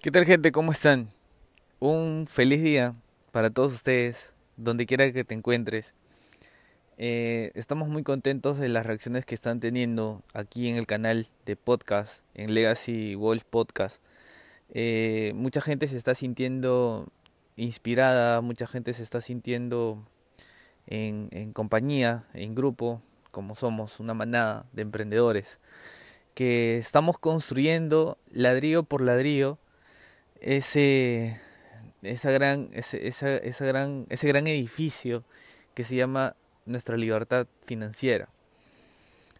¿Qué tal gente? ¿Cómo están? Un feliz día para todos ustedes, donde quiera que te encuentres. Eh, estamos muy contentos de las reacciones que están teniendo aquí en el canal de podcast, en Legacy Wolf Podcast. Eh, mucha gente se está sintiendo inspirada, mucha gente se está sintiendo en, en compañía, en grupo, como somos, una manada de emprendedores, que estamos construyendo ladrillo por ladrillo ese, esa gran, ese, esa, esa gran, ese gran edificio que se llama nuestra libertad financiera.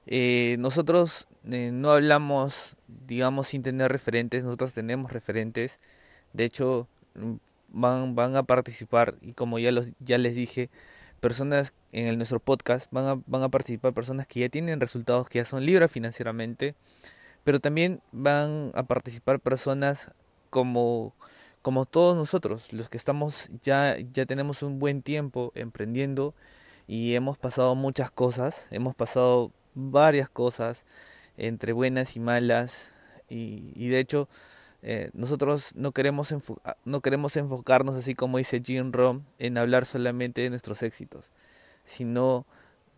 Eh, nosotros eh, no hablamos, digamos, sin tener referentes, nosotros tenemos referentes. De hecho, van, van a participar, y como ya, los, ya les dije, personas en el, nuestro podcast, van a, van a participar personas que ya tienen resultados, que ya son libres financieramente, pero también van a participar personas como, como todos nosotros, los que estamos ya, ya tenemos un buen tiempo emprendiendo y hemos pasado muchas cosas, hemos pasado varias cosas entre buenas y malas y, de hecho eh, nosotros no queremos, ah, no queremos enfocarnos así como dice Jim Rom en hablar solamente de nuestros éxitos, sino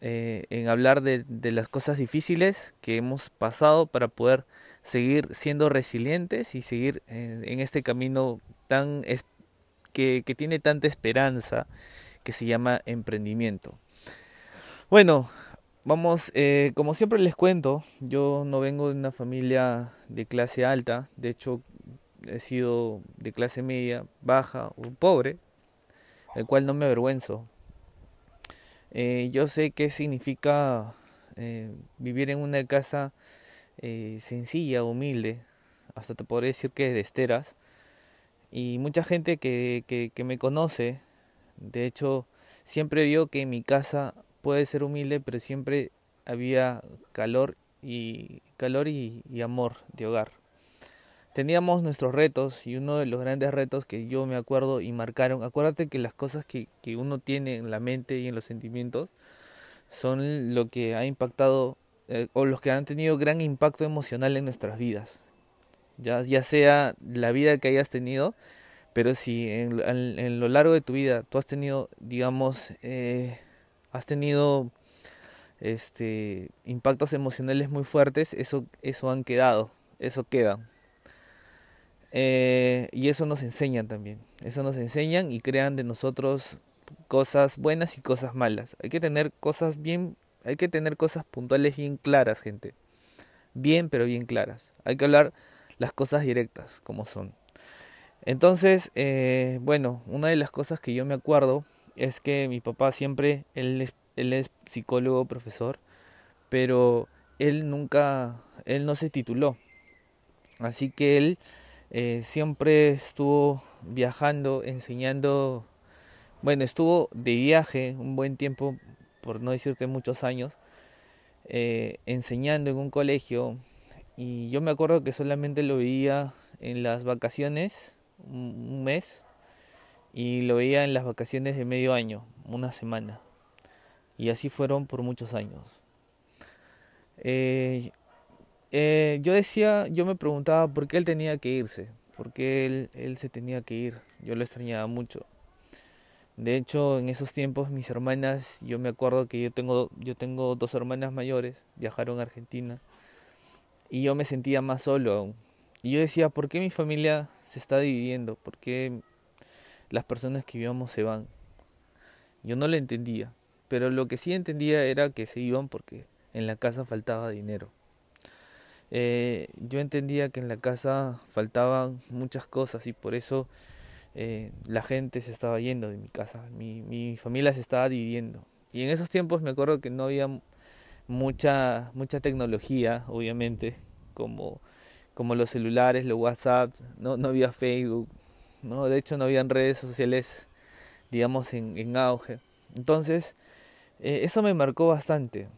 eh, en hablar de las cosas difíciles que hemos pasado para poder seguir siendo resilientes y seguir en, en este camino tan es, que, que tiene tanta esperanza que se llama emprendimiento. Bueno, vamos, eh, como siempre les cuento, yo no vengo de una familia de clase alta, de hecho he sido de clase media, baja o pobre, el cual no me avergüenzo. Eh, yo sé qué significa eh, vivir en una casa eh, sencilla, humilde, hasta te podría decir que de esteras. Y mucha gente que, que, me conoce, de hecho, siempre vio que mi casa puede ser humilde, pero siempre había calor y calor y, y amor de hogar. Teníamos nuestros retos y uno de los grandes retos que yo me acuerdo y marcaron, acuérdate que las cosas que, que uno tiene en la mente y en los sentimientos son lo que ha impactado eh, o los que han tenido gran impacto emocional en nuestras vidas. Ya, ya sea la vida que hayas tenido, pero si en, lo largo de tu vida tú has tenido, digamos, eh, has tenido este impactos emocionales muy fuertes, eso, eso han quedado, eso queda. Eh, y eso nos enseñan también, eso nos enseñan y crean de nosotros cosas buenas y cosas malas. Hay que tener cosas bien hay que tener cosas puntuales bien claras, gente. Bien, pero bien claras. Hay que hablar las cosas directas, como son. Entonces, eh, bueno, una de las cosas que yo me acuerdo es que mi papá siempre, él es, él es psicólogo, profesor, pero él nunca, él no se tituló. Así que él eh, siempre estuvo viajando, enseñando, bueno, estuvo de viaje un buen tiempo por no decirte muchos años, eh, enseñando en un colegio y yo me acuerdo que solamente lo veía en las vacaciones, un mes, y lo veía en las vacaciones de medio año, una semana. Y así fueron por muchos años. Eh, eh, yo decía, yo me preguntaba por qué él tenía que irse, por qué él, él se tenía que ir. Yo lo extrañaba mucho. De hecho, en esos tiempos mis hermanas, yo me acuerdo que yo tengo, yo tengo dos hermanas mayores, viajaron a Argentina y yo me sentía más solo aún. Y yo decía, ¿por qué mi familia se está dividiendo? ¿Por qué las personas que vivíamos se van? Yo no lo entendía, pero lo que sí entendía era que se iban porque en la casa faltaba dinero. Eh, yo entendía que en la casa faltaban muchas cosas y por eso eh, la gente se estaba yendo de mi casa, mi, mi familia se estaba dividiendo. Y en esos tiempos me acuerdo que no había mucha, mucha tecnología, obviamente, como, como los celulares, los WhatsApp, no, no había Facebook, no, de hecho no habían redes sociales, digamos, en, en auge. Entonces, eh, eso me marcó bastante.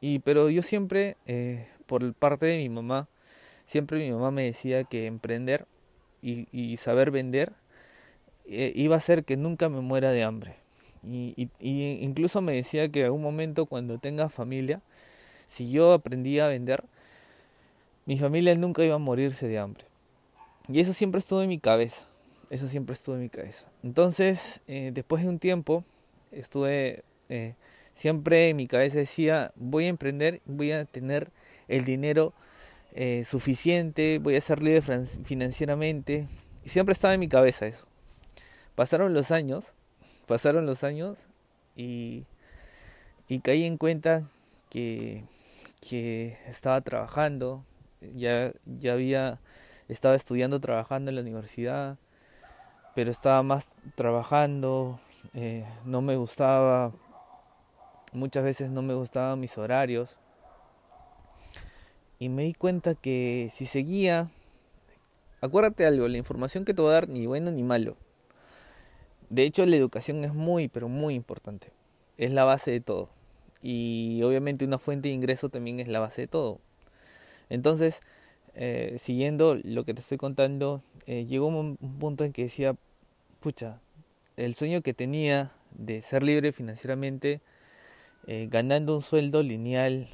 Y, pero yo siempre, eh, por parte de mi mamá, siempre mi mamá me decía que emprender y, y saber vender eh, iba a ser que nunca me muera de hambre. Y, incluso me decía que en algún momento cuando tenga familia, si yo aprendía a vender, mi familia nunca iba a morirse de hambre. Y eso siempre estuvo en mi cabeza. Eso siempre estuvo en mi cabeza. Entonces, eh, después de un tiempo, estuve, eh, siempre en mi cabeza decía, voy a emprender, voy a tener el dinero suficiente, voy a ser libre financieramente. Y siempre estaba en mi cabeza eso. Pasaron los años, pasaron los años y, y caí en cuenta que, que estaba trabajando, ya, ya había estaba estudiando, trabajando en la universidad, pero estaba más trabajando, eh, no me gustaba, muchas veces no me gustaban mis horarios. Y me di cuenta que si seguía, acuérdate algo, la información que te voy a dar ni bueno ni malo. De hecho, la educación es muy, pero muy importante. Es la base de todo. Y obviamente una fuente de ingreso también es la base de todo. Entonces, eh, siguiendo lo que te estoy contando, eh, llegó un, punto en que decía, pucha, el sueño que tenía de ser libre financieramente, eh, ganando un sueldo lineal,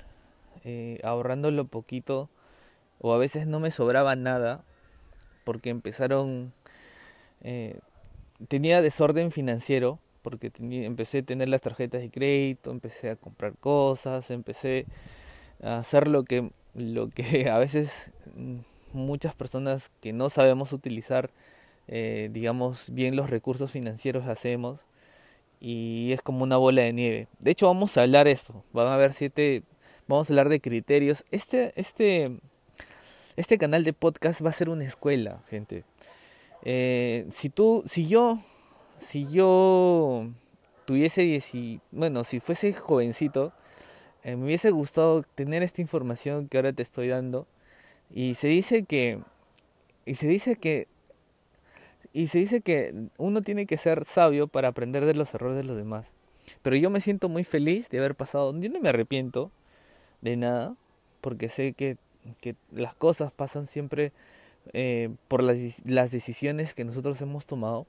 ahorrándolo poquito, o a veces no me sobraba nada, porque empezaron, tenía desorden financiero, porque empecé a tener las tarjetas de crédito, empecé a comprar cosas, empecé a hacer lo que lo que a veces mm, muchas personas que no sabemos utilizar, eh, digamos, bien los recursos financieros hacemos y es como una bola de nieve. De hecho, vamos a hablar esto, van a ver siete, vamos a hablar de criterios. Este, este, este canal de podcast va a ser una escuela, gente. Eh, si tú, si yo, si yo tuviese dieci, bueno, si fuese jovencito, eh, me hubiese gustado tener esta información que ahora te estoy dando. Y se dice que. Y se dice que. Y se dice que uno tiene que ser sabio para aprender de los errores de los demás. Pero yo me siento muy feliz de haber pasado. Yo no me arrepiento de nada. Porque sé que las cosas pasan siempre eh, por las, las decisiones que nosotros hemos tomado.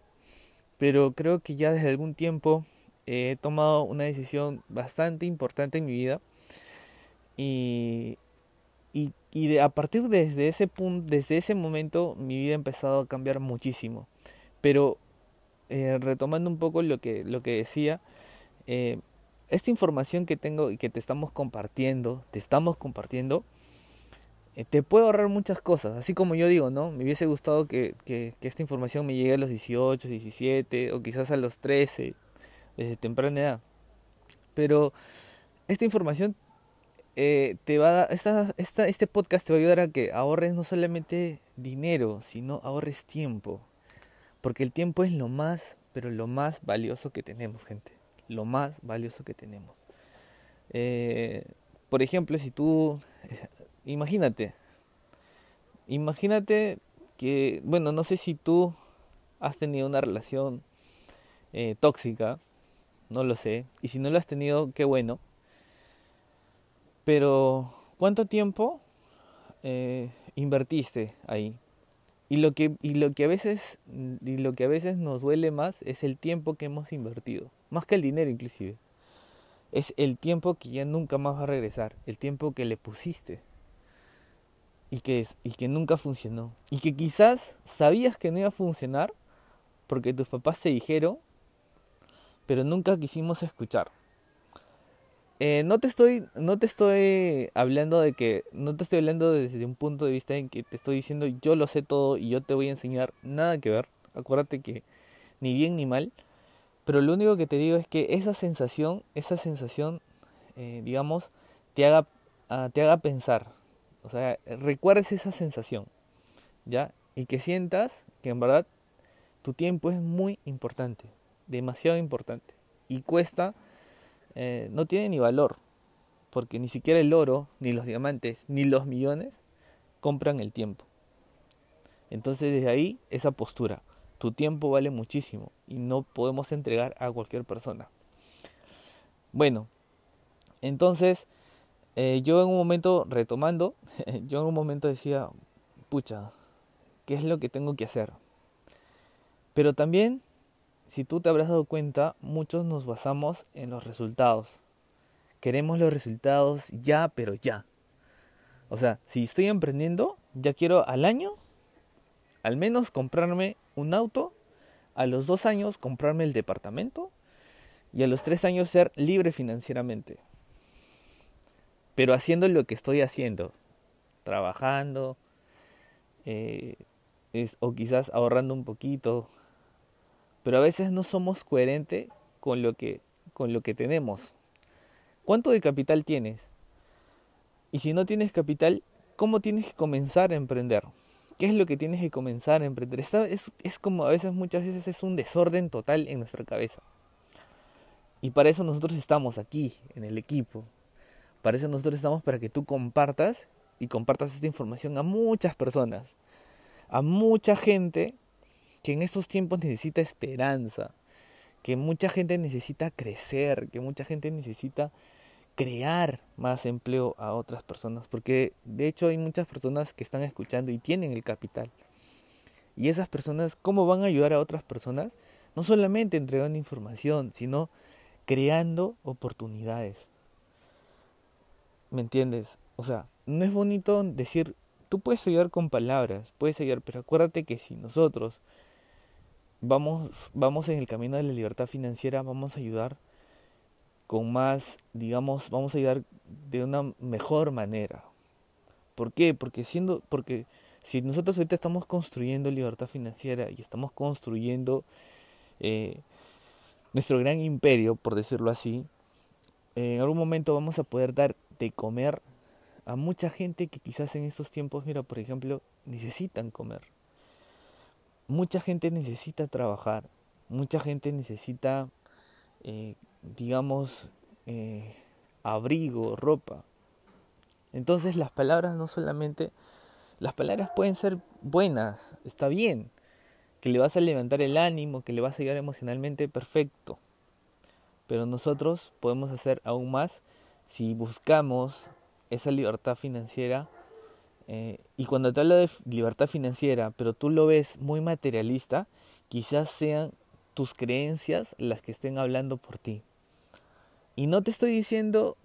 Pero creo que ya desde algún tiempo he tomado una decisión bastante importante en mi vida y, y, y de, a partir desde ese punto, desde ese momento mi vida ha empezado a cambiar muchísimo. Pero eh, retomando un poco lo que, lo que decía, eh, esta información que tengo y que te estamos compartiendo, te estamos compartiendo, te puede ahorrar muchas cosas. Así como yo digo, ¿no? Me hubiese gustado que, esta información me llegue a los 18, 17 o quizás a los 13 desde temprana edad. Pero esta información eh, te va a dar, esta, esta, este podcast te va a ayudar a que ahorres no solamente dinero, sino ahorres tiempo. Porque el tiempo es lo más, pero lo más valioso que tenemos, gente. Lo más valioso que tenemos. Eh, por ejemplo, si tú, eh, imagínate, imagínate que, bueno, no sé si tú has tenido una relación tóxica no lo sé. Y si no lo has tenido, qué bueno. Pero, ¿cuánto tiempo eh, invertiste ahí? Y lo que y lo que a veces y lo que a veces nos duele más es el tiempo que hemos invertido, más que el dinero inclusive. Es el tiempo que ya nunca más va a regresar, el tiempo que le pusiste y que y que nunca funcionó. Y que quizás sabías que no iba a funcionar porque tus papás te dijeron pero nunca quisimos escuchar. Eh, no te estoy no te estoy hablando de que no te estoy hablando desde un punto de vista en que te estoy diciendo yo lo sé todo y yo te voy a enseñar nada que ver. Acuérdate que ni bien ni mal. Pero lo único que te digo es que esa sensación esa sensación eh, digamos te haga ah, te haga pensar o sea recuerdes esa sensación ya y que sientas que en verdad tu tiempo es muy importante demasiado importante. Y cuesta, eh, no tiene ni valor, porque ni siquiera el oro, ni los diamantes, ni los millones compran el tiempo. Entonces desde ahí esa postura, tu tiempo vale muchísimo y no podemos entregar a cualquier persona. Bueno, entonces eh, yo en un momento, retomando, yo en un momento decía, pucha, ¿qué es lo que tengo que hacer? Pero también si tú te habrás dado cuenta, muchos nos basamos en los resultados. Queremos los resultados ya, pero ya. O sea, si estoy emprendiendo, ya quiero al año, al menos comprarme un auto, a los dos años comprarme el departamento y a los tres años ser libre financieramente. Pero haciendo lo que estoy haciendo, trabajando, eh, o quizás ahorrando un poquito, pero a veces no somos coherentes con lo que, con lo que tenemos. ¿Cuánto de capital tienes? Y si no tienes capital, ¿cómo tienes que comenzar a emprender? ¿Qué es lo que tienes que comenzar a emprender? es, es como a veces, muchas veces es un desorden total en nuestra cabeza. Y para eso nosotros estamos aquí, en el equipo. Para eso nosotros estamos para que tú compartas y compartas esta información a muchas personas. A mucha gente que en estos tiempos necesita esperanza. Que mucha gente necesita crecer. Que mucha gente necesita crear más empleo a otras personas. Porque de hecho hay muchas personas que están escuchando y tienen el capital. Y esas personas, ¿cómo van a ayudar a otras personas? No solamente entregando información, sino creando oportunidades. ¿Me entiendes? O sea, no es bonito decir, tú puedes ayudar con palabras, puedes ayudar, pero acuérdate que si nosotros vamos, vamos en el camino de la libertad financiera, vamos a ayudar con más, digamos, vamos a ayudar de una mejor manera. ¿Por qué? Porque siendo, porque si nosotros ahorita estamos construyendo libertad financiera y estamos construyendo eh, nuestro gran imperio, por decirlo así, en algún momento vamos a poder dar de comer a mucha gente que quizás en estos tiempos, mira, por ejemplo, necesitan comer. Mucha gente necesita trabajar, mucha gente necesita, eh, digamos, eh, abrigo, ropa. Entonces las palabras no solamente, las palabras pueden ser buenas, está bien, que le vas a levantar el ánimo, que le vas a ayudar emocionalmente, perfecto. Pero nosotros podemos hacer aún más si buscamos esa libertad financiera. Eh, y cuando te hablo de libertad financiera, pero tú lo ves muy materialista, quizás sean tus creencias las que estén hablando por ti. Y no te estoy diciendo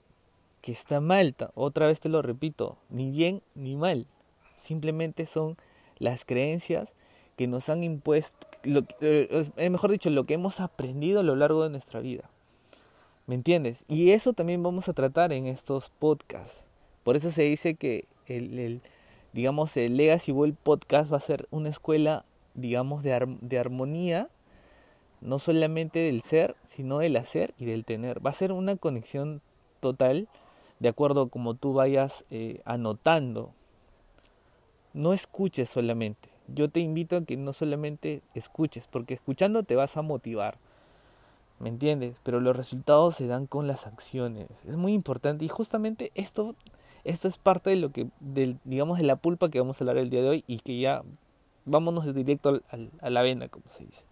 que está mal, otra vez te lo repito, ni bien ni mal. Simplemente son las creencias que nos han impuesto, lo, eh, mejor dicho, lo que hemos aprendido a lo largo de nuestra vida. ¿Me entiendes? Y eso también vamos a tratar en estos podcasts. Por eso se dice que el, el digamos, el Legacy World Podcast va a ser una escuela, digamos, de, armonía, no solamente del ser, sino del hacer y del tener. Va a ser una conexión total, de acuerdo a como tú vayas eh, anotando. No escuches solamente, yo te invito a que no solamente escuches, porque escuchando te vas a motivar. ¿Me entiendes? Pero los resultados se dan con las acciones. Es muy importante y justamente esto esto es parte de lo que del digamos de la pulpa que vamos a hablar el día de hoy y que ya vámonos directo a la vena, como se dice.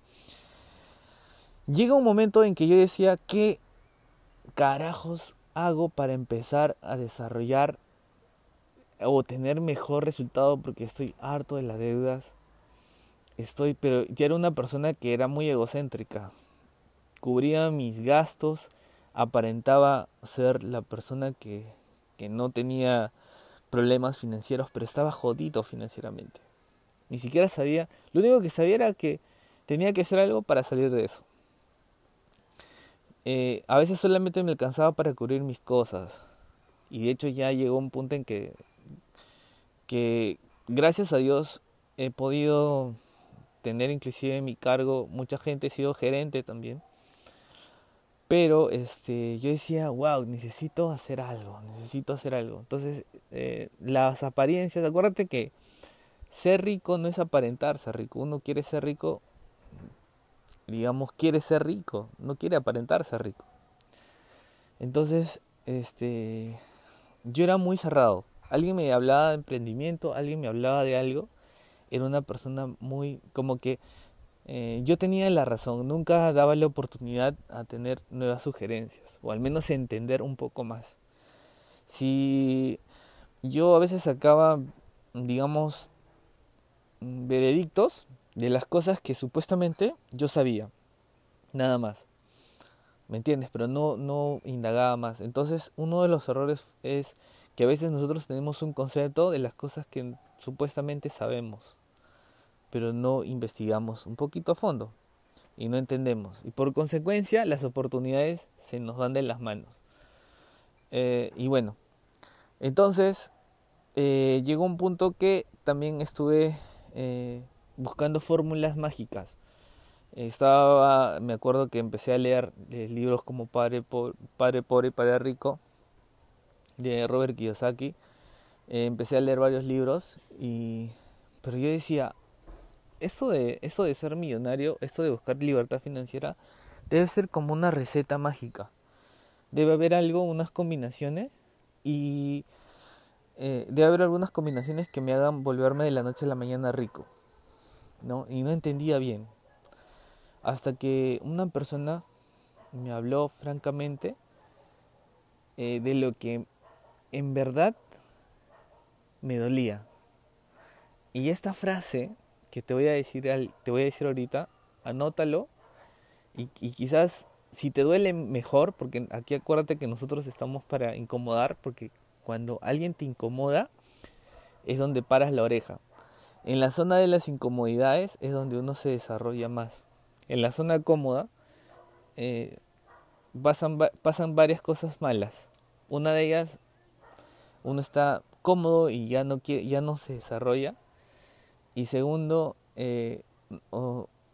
Llega un momento en que yo decía, ¿qué carajos hago para empezar a desarrollar o tener mejor resultado porque estoy harto de las deudas. Estoy, pero ya era una persona que era muy egocéntrica. Cubría mis gastos, aparentaba ser la persona que, que no tenía problemas financieros, pero estaba jodido financieramente. Ni siquiera sabía, lo único que sabía era que tenía que hacer algo para salir de eso. Eh, a veces solamente me alcanzaba para cubrir mis cosas. Y de hecho ya llegó un punto en que que gracias a Dios he podido tener inclusive mi cargo mucha gente, he sido gerente también. Pero este, yo decía, wow, necesito hacer algo, necesito hacer algo. Entonces, eh, las apariencias, acuérdate que ser rico no es aparentar ser rico. Uno quiere ser rico, digamos, quiere ser rico, no quiere aparentar ser rico. Entonces, este, yo era muy cerrado alguien me hablaba de emprendimiento, alguien me hablaba de algo, era una persona muy como que eh, yo tenía la razón, nunca daba la oportunidad a tener nuevas sugerencias, o al menos entender un poco más. Si yo a veces sacaba, digamos, veredictos de las cosas que supuestamente yo sabía, nada más. ¿Me entiendes? Pero no, no indagaba más. Entonces, uno de los errores es que a veces nosotros tenemos un concepto de las cosas que supuestamente sabemos. Pero no investigamos un poquito a fondo y no entendemos. Y por consecuencia las oportunidades se nos van de las manos. Eh, y bueno, entonces eh, llegó un punto que también estuve eh, buscando fórmulas mágicas. Estaba, me acuerdo que empecé a leer libros como Padre, Padre Pobre y Padre Rico de Robert Kiyosaki. empecé a leer varios libros y pero yo decía, eso de, eso de ser millonario, esto de buscar libertad financiera, debe ser como una receta mágica. Debe haber algo, unas combinaciones y eh, debe haber algunas combinaciones que me hagan volverme de la noche a la mañana rico. ¿no? Y no entendía bien. Hasta que una persona me habló francamente eh, de lo que en verdad me dolía. Y esta frase que te voy a decir, te voy a decir ahorita, anótalo y, y quizás si te duele mejor, porque aquí acuérdate que nosotros estamos para incomodar, porque cuando alguien te incomoda es donde paras la oreja. En la zona de las incomodidades es donde uno se desarrolla más. En la zona cómoda eh, pasan, pasan varias cosas malas. Una de ellas, uno está cómodo y ya no, quiere, ya no se desarrolla y segundo, eh,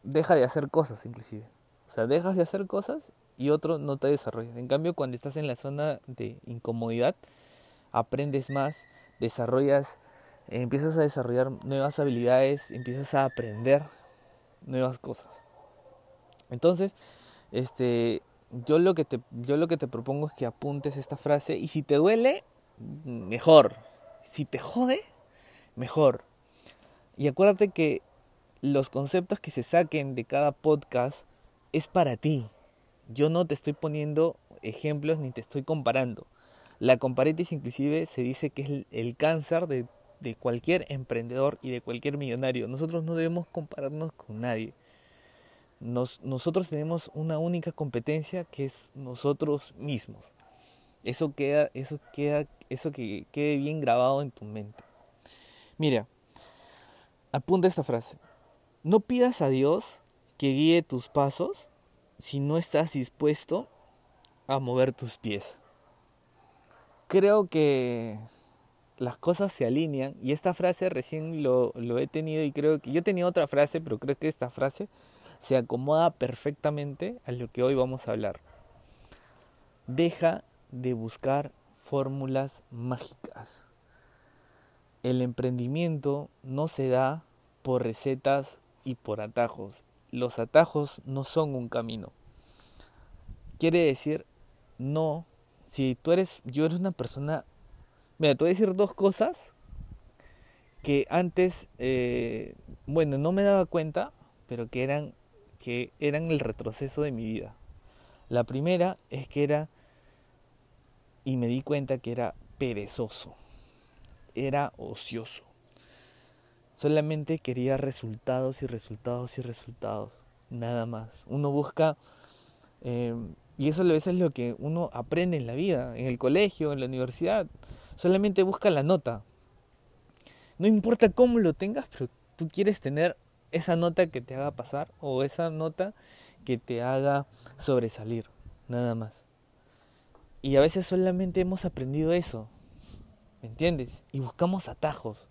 deja de hacer cosas inclusive. O sea, dejas de hacer cosas y otro no te desarrollas. En cambio, cuando estás en la zona de incomodidad, aprendes más, desarrollas, empiezas a desarrollar nuevas habilidades, empiezas a aprender nuevas cosas. Entonces, este, yo lo que te, yo lo que te propongo es que apuntes esta frase y si te duele, mejor. Si te jode, mejor. Y acuérdate que los conceptos que se saquen de cada podcast es para ti. Yo no te estoy poniendo ejemplos ni te estoy comparando. La comparitis inclusive se dice que es el, cáncer de, cualquier emprendedor y de cualquier millonario. Nosotros no debemos compararnos con nadie. Nos, nosotros tenemos una única competencia que es nosotros mismos. Eso queda, eso queda, eso que quede bien grabado en tu mente. Mira, Apunta esta frase. No pidas a Dios que guíe tus pasos si no estás dispuesto a mover tus pies. Creo que las cosas se alinean y esta frase recién lo, lo he tenido y creo que yo tenía otra frase, pero creo que esta frase se acomoda perfectamente a lo que hoy vamos a hablar. Deja de buscar fórmulas mágicas. El emprendimiento no se da por recetas y por atajos. Los atajos no son un camino. Quiere decir, no, si tú eres, yo eres una persona, mira, te voy a decir dos cosas que antes, eh, bueno, no me daba cuenta, pero que eran, que eran el retroceso de mi vida. La primera es que era, y me di cuenta que era perezoso era ocioso. Solamente quería resultados y resultados y resultados. Nada más. Uno busca... Eh, y eso a veces es lo que uno aprende en la vida, en el colegio, en la universidad. Solamente busca la nota. No importa cómo lo tengas, pero tú quieres tener esa nota que te haga pasar o esa nota que te haga sobresalir. Nada más. Y a veces solamente hemos aprendido eso. ¿Me entiendes? Y buscamos atajos.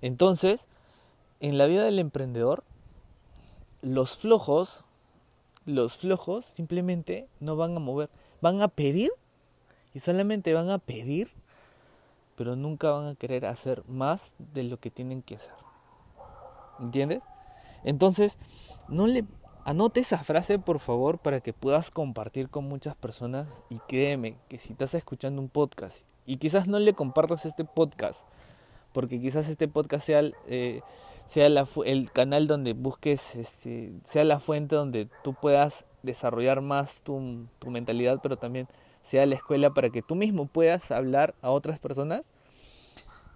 Entonces, en la vida del emprendedor, los flojos, los flojos simplemente no van a mover, van a pedir y solamente van a pedir, pero nunca van a querer hacer más de lo que tienen que hacer. ¿Entiendes? Entonces, no le anote esa frase por favor para que puedas compartir con muchas personas y créeme que si estás escuchando un podcast y quizás no le compartas este podcast, porque quizás este podcast sea, eh, sea el canal donde busques, este, sea la fuente donde tú puedas desarrollar más tu, tu mentalidad, pero también sea la escuela para que tú mismo puedas hablar a otras personas.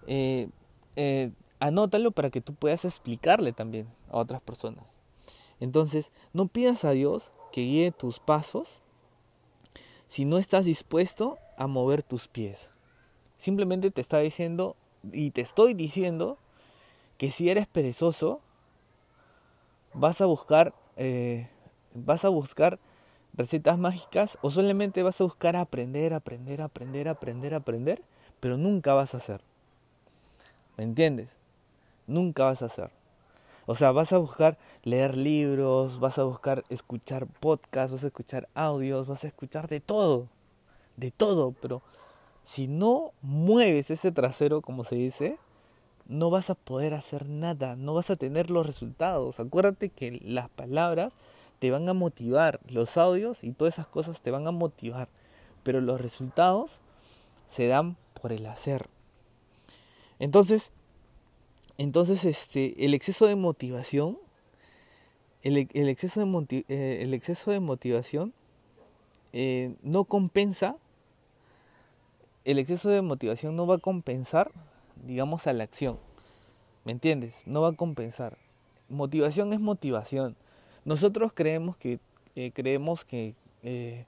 Eh, eh, anótalo para que tú puedas explicarle también a otras personas. Entonces, no pidas a Dios que guíe tus pasos si no estás dispuesto a mover tus pies. Simplemente te está diciendo y te estoy diciendo que si eres perezoso, vas a buscar, eh, vas a buscar recetas mágicas o solamente vas a buscar aprender, aprender, aprender, aprender, aprender, pero nunca vas a hacer. ¿Me entiendes? Nunca vas a hacer. O sea, vas a buscar leer libros, vas a buscar escuchar podcasts, vas a escuchar audios, vas a escuchar de todo, de todo, pero si no mueves ese trasero, como se dice, no vas a poder hacer nada, no vas a tener los resultados. Acuérdate que las palabras te van a motivar, los audios y todas esas cosas te van a motivar, pero los resultados se dan por el hacer. Entonces, entonces este, el exceso de motivación, el, exceso, de eh, el exceso de motivación eh, no compensa el exceso de motivación no va a compensar, digamos, a la acción. ¿Me entiendes? No va a compensar. Motivación es motivación. Nosotros creemos que, eh, creemos que, eh,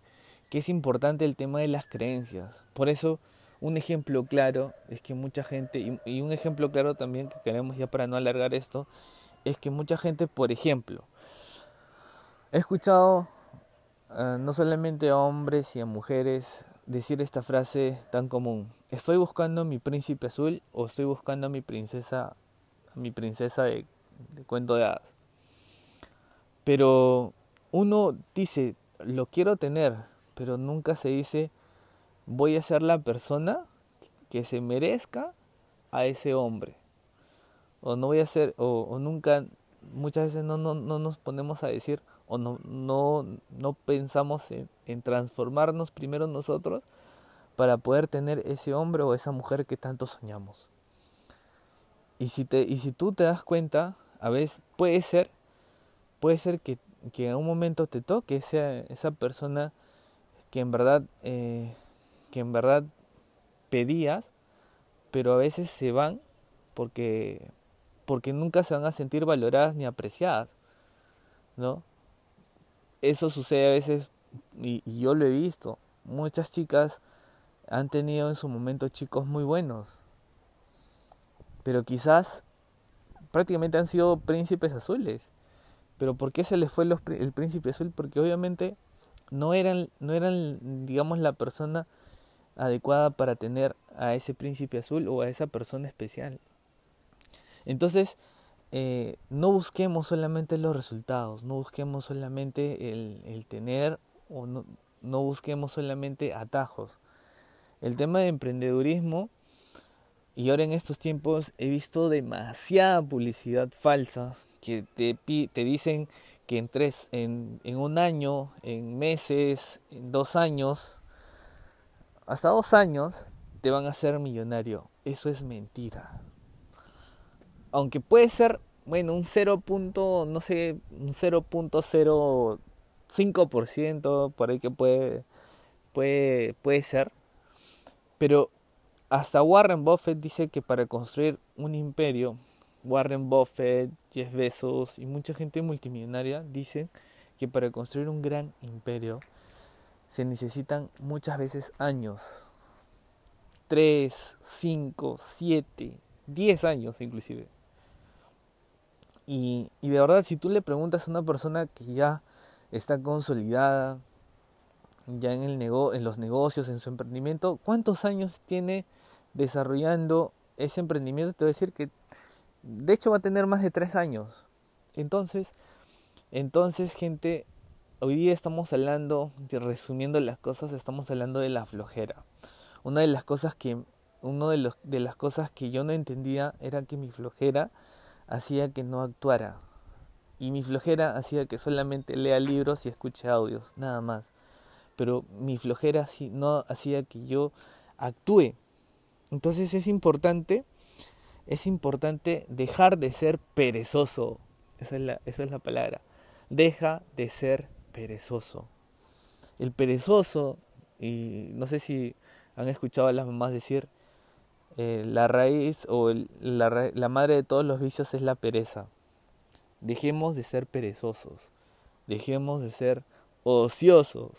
que es importante el tema de las creencias. Por eso, un ejemplo claro es que mucha gente, y, un ejemplo claro también que queremos ya para no alargar esto, es que mucha gente, por ejemplo, he escuchado eh, no solamente a hombres y a mujeres decir esta frase tan común. Estoy buscando a mi príncipe azul o estoy buscando a mi princesa, a mi princesa de, cuento de hadas. Pero uno dice, lo quiero tener, pero nunca se dice, voy a ser la persona que se merezca a ese hombre. O no voy a ser, o, o nunca, muchas veces no, no, no nos ponemos a decir, o no, no, no pensamos en, transformarnos primero nosotros para poder tener ese hombre o esa mujer que tanto soñamos. Y si, te, y si tú te das cuenta, a veces puede ser, puede ser que, que en un momento te toque esa, esa persona que en verdad, eh, que en verdad pedías, pero a veces se van porque, porque nunca se van a sentir valoradas ni apreciadas, ¿no? Eso sucede a veces, y, yo lo he visto, muchas chicas han tenido en su momento chicos muy buenos, pero quizás prácticamente han sido príncipes azules. Pero ¿por qué se les fue el príncipe azul? Porque obviamente no eran, no eran, digamos, la persona adecuada para tener a ese príncipe azul o a esa persona especial. Entonces, eh, no busquemos solamente los resultados, no busquemos solamente el, tener o no, no busquemos solamente atajos. El tema de emprendedurismo, y ahora en estos tiempos he visto demasiada publicidad falsa que te, te dicen que en, tres, en, en un año, en meses, en dos años, hasta dos años, te van a hacer millonario. Eso es mentira aunque puede ser, bueno, un 0. no sé, un 0.05% por ahí que puede, puede, puede ser. Pero hasta Warren Buffett dice que para construir un imperio, Warren Buffett, Jeff Bezos y mucha gente multimillonaria dicen que para construir un gran imperio se necesitan muchas veces años. 3, 5, 7, 10 años inclusive. Y, y de verdad, si tú le preguntas a una persona que ya está consolidada, ya en, el nego en los negocios, en su emprendimiento, ¿cuántos años tiene desarrollando ese emprendimiento? Te voy a decir que de hecho va a tener más de tres años. Entonces, entonces gente, hoy día estamos hablando, resumiendo las cosas, estamos hablando de la flojera. Una de las cosas que, uno de, los, de las cosas que yo no entendía era que mi flojera hacía que no actuara. Y mi flojera hacía que solamente lea libros y escuche audios, nada más. Pero mi flojera no hacía que yo actúe. Entonces es importante, es importante dejar de ser perezoso. Esa es la, esa es la palabra. Deja de ser perezoso. El perezoso, y no sé si han escuchado a las mamás decir, eh, la raíz o la, la madre de todos los vicios es la pereza. Dejemos de ser perezosos, dejemos de ser ociosos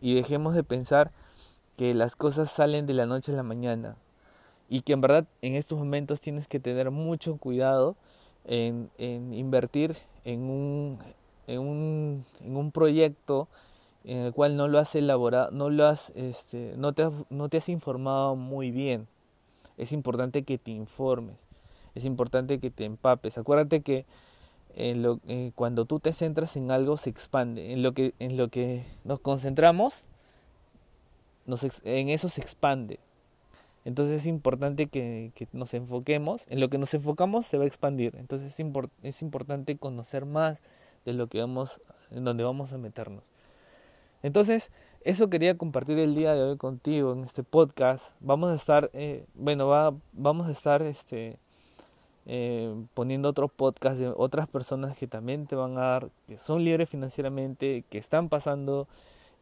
y dejemos de pensar que las cosas salen de la noche a la mañana y que en verdad en estos momentos tienes que tener mucho cuidado en, en invertir en un, en un, en un proyecto en el cual no lo has elaborado, no lo has, este, no te, no te has informado muy bien. Es importante que te informes, es importante que te empapes. Acuérdate que lo, eh, cuando tú te centras en algo se expande, en lo que, en lo que nos concentramos, nos, en eso se expande. Entonces es importante que, que, nos enfoquemos, en lo que nos enfocamos se va a expandir. Entonces es, es importante conocer más de lo que vamos, en donde vamos a meternos. Entonces, eso quería compartir el día de hoy contigo en este podcast. Vamos a estar, eh, bueno, va, vamos a estar este, eh, poniendo otro podcast de otras personas que también te van a dar, que son libres financieramente, que están pasando,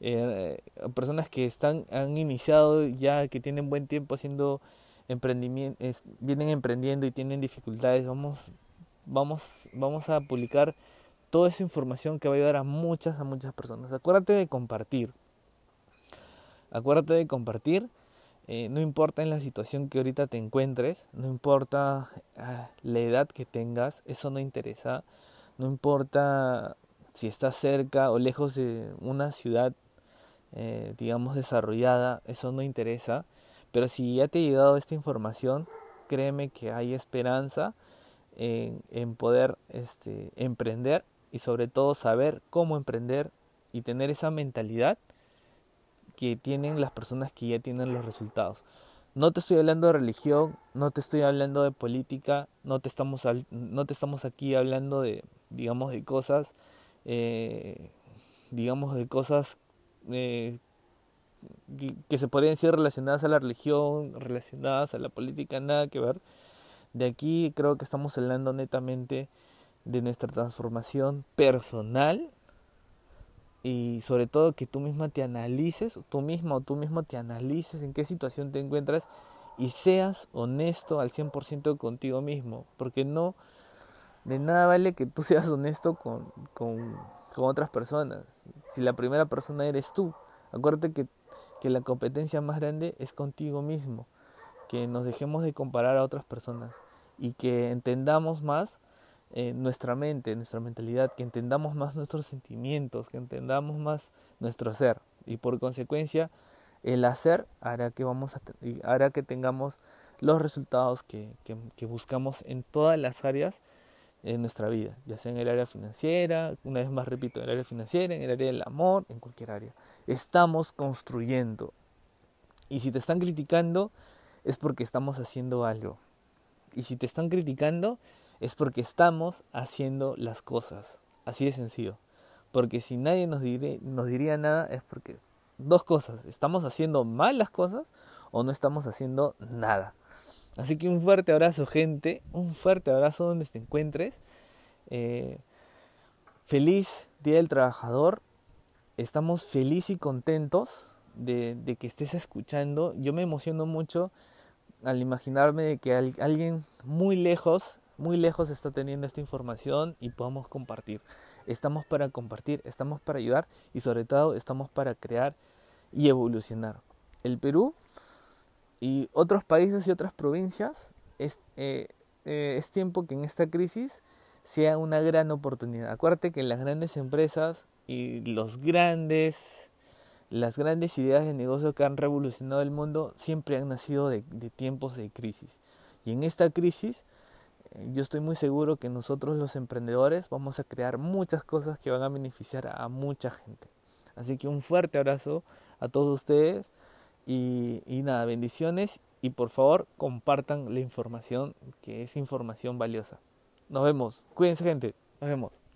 eh, personas que están, han iniciado ya, que tienen buen tiempo haciendo emprendimiento, vienen emprendiendo y tienen dificultades. Vamos, vamos, vamos a publicar toda esa información que va a ayudar a muchas, a muchas personas. Acuérdate de compartir. Acuérdate de compartir. Eh, no importa en la situación que ahorita te encuentres, no importa ah, la edad que tengas, eso no interesa. No importa si estás cerca o lejos de una ciudad, eh, digamos, desarrollada, eso no interesa. Pero si ya te ha llegado esta información, créeme que hay esperanza en, poder este, emprender y sobre todo saber cómo emprender y tener esa mentalidad que tienen las personas que ya tienen los resultados. No te estoy hablando de religión, no te estoy hablando de política, no te estamos, no te estamos aquí hablando de, digamos, de cosas, eh, digamos, de cosas eh, que se podrían decir relacionadas a la religión, relacionadas a la política, nada que ver. De aquí creo que estamos hablando netamente de nuestra transformación personal y sobre todo que tú misma te analices, tú misma o tú mismo te analices en qué situación te encuentras y seas honesto al 100% contigo mismo, porque no, de nada vale que tú seas honesto con, con, con, otras personas, si la primera persona eres tú, acuérdate que, que la competencia más grande es contigo mismo, que nos dejemos de comparar a otras personas y que entendamos más nuestra mente, nuestra mentalidad, que entendamos más nuestros sentimientos, que entendamos más nuestro ser y por consecuencia el hacer hará que vamos hará que tengamos los resultados que, que, que buscamos en todas las áreas en nuestra vida, ya sea en el área financiera, una vez más repito, en el área financiera, en el área del amor, en cualquier área. Estamos construyendo. Y si te están criticando, es porque estamos haciendo algo. Y si te están criticando, es porque estamos haciendo las cosas. Así de sencillo. Porque si nadie nos, nos diría nada es porque dos cosas. Estamos haciendo mal las cosas o no estamos haciendo nada. Así que un fuerte abrazo gente. Un fuerte abrazo donde te encuentres. Eh, feliz Día del Trabajador. Estamos felices y contentos de, de, que estés escuchando. Yo me emociono mucho al imaginarme de que alguien muy lejos muy lejos está teniendo esta información y podamos compartir. Estamos para compartir, estamos para ayudar y sobre todo estamos para crear y evolucionar. El Perú y otros países y otras provincias es, eh, eh, es tiempo que en esta crisis sea una gran oportunidad. Acuérdate que las grandes empresas y los grandes las grandes ideas de negocio que han revolucionado el mundo siempre han nacido de, de tiempos de crisis. Y en esta crisis yo estoy muy seguro que nosotros los emprendedores vamos a crear muchas cosas que van a beneficiar a mucha gente. Así que un fuerte abrazo a todos ustedes y, nada, bendiciones y por favor compartan la información que es información valiosa. Nos vemos, cuídense gente, nos vemos.